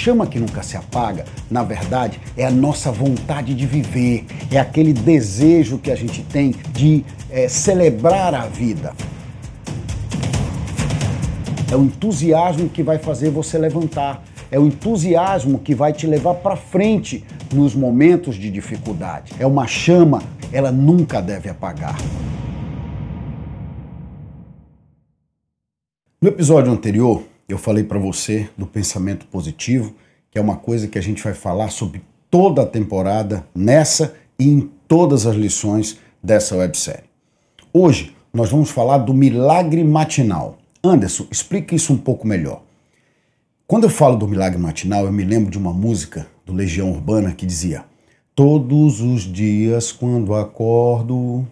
chama que nunca se apaga, na verdade, é a nossa vontade de viver, é aquele desejo que a gente tem de é, celebrar a vida. É o entusiasmo que vai fazer você levantar. É o entusiasmo que vai te levar para frente nos momentos de dificuldade. É uma chama, ela nunca deve apagar. No episódio anterior, eu falei para você do pensamento positivo, que é uma coisa que a gente vai falar sobre toda a temporada, nessa e em todas as lições dessa websérie. Hoje nós vamos falar do milagre matinal. Anderson, explique isso um pouco melhor. Quando eu falo do milagre matinal, eu me lembro de uma música do Legião Urbana que dizia: Todos os dias quando acordo,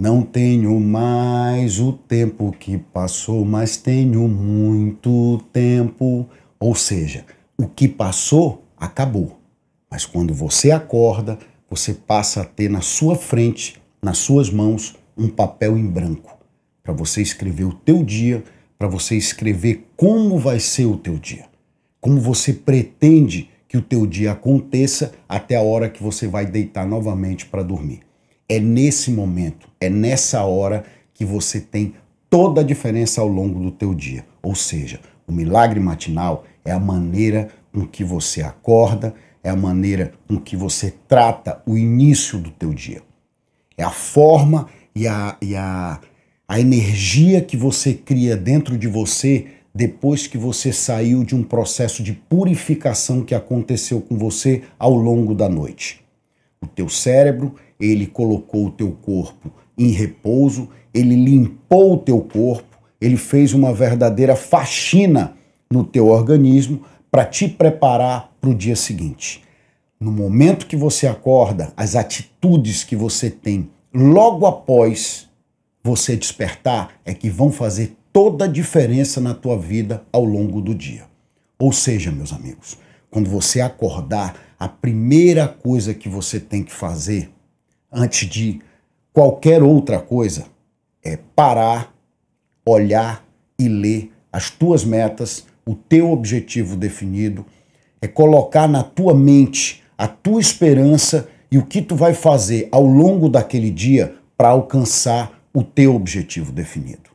não tenho mais o tempo que passou, mas tenho muito tempo. Ou seja, o que passou acabou. Mas quando você acorda, você passa a ter na sua frente, nas suas mãos, um papel em branco para você escrever o teu dia, para você escrever como vai ser o teu dia. Como você pretende que o teu dia aconteça até a hora que você vai deitar novamente para dormir. É nesse momento, é nessa hora que você tem toda a diferença ao longo do teu dia. Ou seja, o milagre matinal é a maneira com que você acorda, é a maneira com que você trata o início do teu dia. É a forma e a, e a, a energia que você cria dentro de você depois que você saiu de um processo de purificação que aconteceu com você ao longo da noite. O teu cérebro ele colocou o teu corpo em repouso, ele limpou o teu corpo, ele fez uma verdadeira faxina no teu organismo para te preparar para o dia seguinte. No momento que você acorda, as atitudes que você tem logo após você despertar é que vão fazer toda a diferença na tua vida ao longo do dia. Ou seja, meus amigos, quando você acordar, a primeira coisa que você tem que fazer antes de qualquer outra coisa, é parar, olhar e ler as tuas metas, o teu objetivo definido, é colocar na tua mente a tua esperança e o que tu vai fazer ao longo daquele dia para alcançar o teu objetivo definido.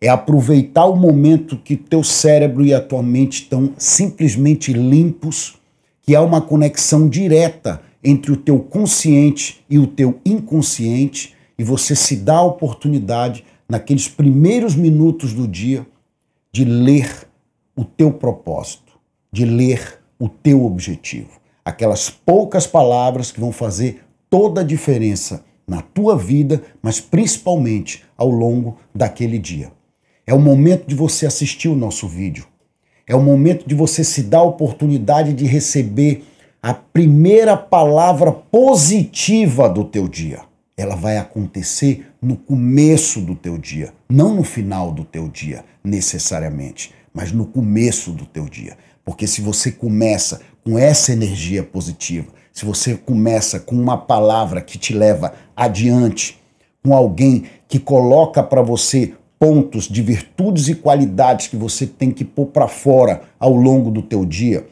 É aproveitar o momento que teu cérebro e a tua mente estão simplesmente limpos, que há uma conexão direta entre o teu consciente e o teu inconsciente e você se dá a oportunidade, naqueles primeiros minutos do dia, de ler o teu propósito, de ler o teu objetivo. Aquelas poucas palavras que vão fazer toda a diferença na tua vida, mas principalmente ao longo daquele dia. É o momento de você assistir o nosso vídeo. É o momento de você se dar a oportunidade de receber a primeira palavra positiva do teu dia. Ela vai acontecer no começo do teu dia, não no final do teu dia, necessariamente, mas no começo do teu dia. Porque se você começa com essa energia positiva, se você começa com uma palavra que te leva adiante, com alguém que coloca para você pontos de virtudes e qualidades que você tem que pôr para fora ao longo do teu dia,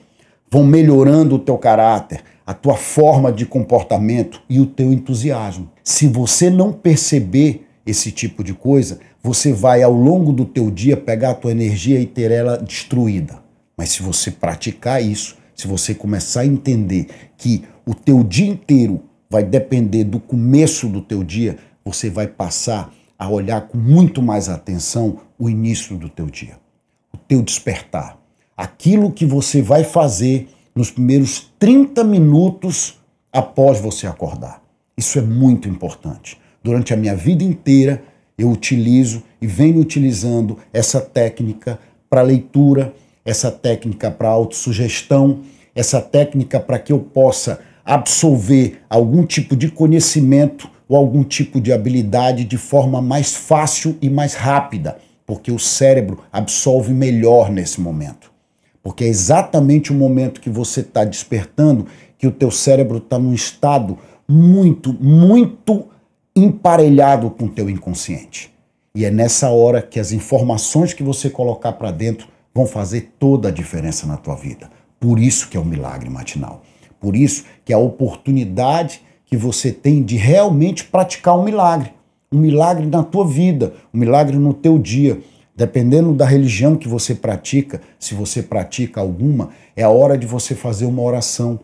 vão melhorando o teu caráter, a tua forma de comportamento e o teu entusiasmo. Se você não perceber esse tipo de coisa, você vai ao longo do teu dia pegar a tua energia e ter ela destruída. Mas se você praticar isso, se você começar a entender que o teu dia inteiro vai depender do começo do teu dia, você vai passar a olhar com muito mais atenção o início do teu dia, o teu despertar aquilo que você vai fazer nos primeiros 30 minutos após você acordar. Isso é muito importante. Durante a minha vida inteira, eu utilizo e venho utilizando essa técnica para leitura, essa técnica para autossugestão, essa técnica para que eu possa absorver algum tipo de conhecimento ou algum tipo de habilidade de forma mais fácil e mais rápida, porque o cérebro absorve melhor nesse momento. Porque é exatamente o momento que você está despertando que o teu cérebro está num estado muito, muito emparelhado com o teu inconsciente. E é nessa hora que as informações que você colocar para dentro vão fazer toda a diferença na tua vida. Por isso que é o milagre matinal. Por isso que é a oportunidade que você tem de realmente praticar um milagre. Um milagre na tua vida, um milagre no teu dia. Dependendo da religião que você pratica, se você pratica alguma, é a hora de você fazer uma oração.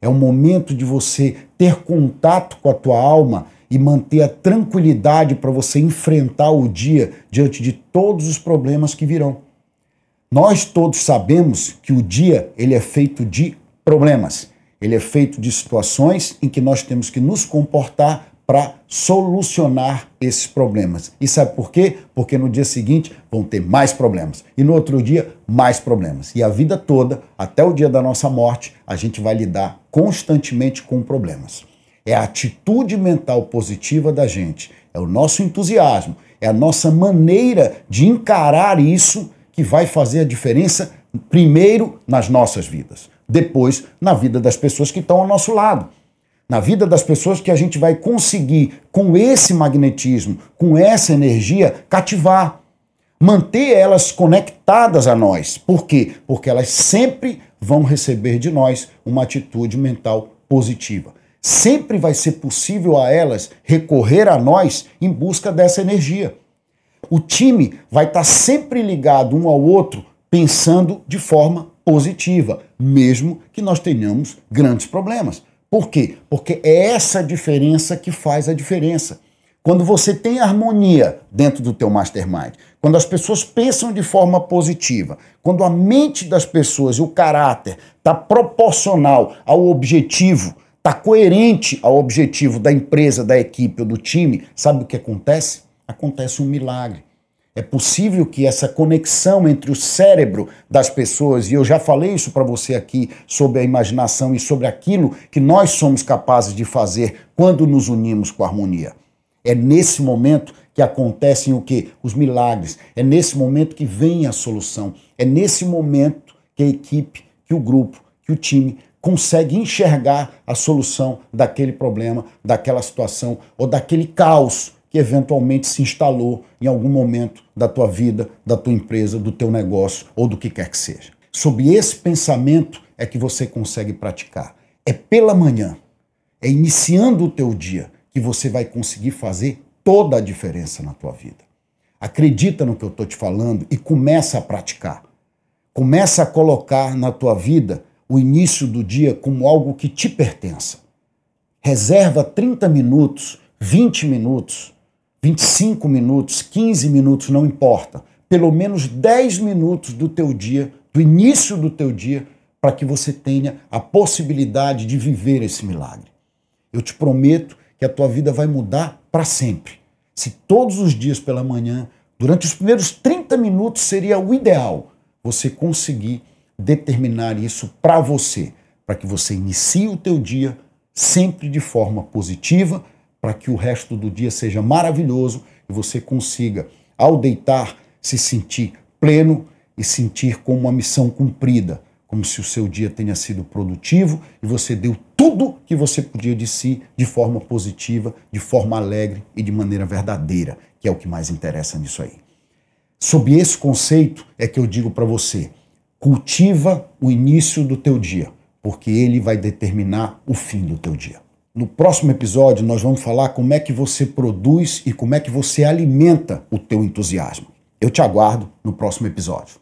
É o momento de você ter contato com a tua alma e manter a tranquilidade para você enfrentar o dia diante de todos os problemas que virão. Nós todos sabemos que o dia ele é feito de problemas. Ele é feito de situações em que nós temos que nos comportar para solucionar esses problemas. E sabe por quê? Porque no dia seguinte vão ter mais problemas. E no outro dia, mais problemas. E a vida toda, até o dia da nossa morte, a gente vai lidar constantemente com problemas. É a atitude mental positiva da gente, é o nosso entusiasmo, é a nossa maneira de encarar isso que vai fazer a diferença, primeiro nas nossas vidas, depois na vida das pessoas que estão ao nosso lado na vida das pessoas que a gente vai conseguir, com esse magnetismo, com essa energia, cativar. Manter elas conectadas a nós. Por quê? Porque elas sempre vão receber de nós uma atitude mental positiva. Sempre vai ser possível a elas recorrer a nós em busca dessa energia. O time vai estar sempre ligado um ao outro, pensando de forma positiva, mesmo que nós tenhamos grandes problemas. Por quê? Porque é essa diferença que faz a diferença. Quando você tem harmonia dentro do teu mastermind, quando as pessoas pensam de forma positiva, quando a mente das pessoas e o caráter está proporcional ao objetivo, está coerente ao objetivo da empresa, da equipe ou do time, sabe o que acontece? Acontece um milagre. É possível que essa conexão entre o cérebro das pessoas, e eu já falei isso para você aqui sobre a imaginação e sobre aquilo que nós somos capazes de fazer quando nos unimos com a harmonia. É nesse momento que acontecem o que? Os milagres. É nesse momento que vem a solução. É nesse momento que a equipe, que o grupo, que o time consegue enxergar a solução daquele problema, daquela situação ou daquele caos que eventualmente se instalou em algum momento da tua vida, da tua empresa, do teu negócio ou do que quer que seja. Sob esse pensamento é que você consegue praticar. É pela manhã, é iniciando o teu dia que você vai conseguir fazer toda a diferença na tua vida. Acredita no que eu estou te falando e começa a praticar. Começa a colocar na tua vida o início do dia como algo que te pertença. Reserva 30 minutos, 20 minutos 25 minutos, 15 minutos, não importa. Pelo menos 10 minutos do teu dia, do início do teu dia, para que você tenha a possibilidade de viver esse milagre. Eu te prometo que a tua vida vai mudar para sempre. Se todos os dias pela manhã, durante os primeiros 30 minutos seria o ideal, você conseguir determinar isso para você, para que você inicie o teu dia sempre de forma positiva, para que o resto do dia seja maravilhoso e você consiga, ao deitar, se sentir pleno e sentir como uma missão cumprida, como se o seu dia tenha sido produtivo e você deu tudo que você podia de si de forma positiva, de forma alegre e de maneira verdadeira, que é o que mais interessa nisso aí. Sob esse conceito é que eu digo para você: cultiva o início do teu dia, porque ele vai determinar o fim do teu dia. No próximo episódio, nós vamos falar como é que você produz e como é que você alimenta o teu entusiasmo. Eu te aguardo no próximo episódio.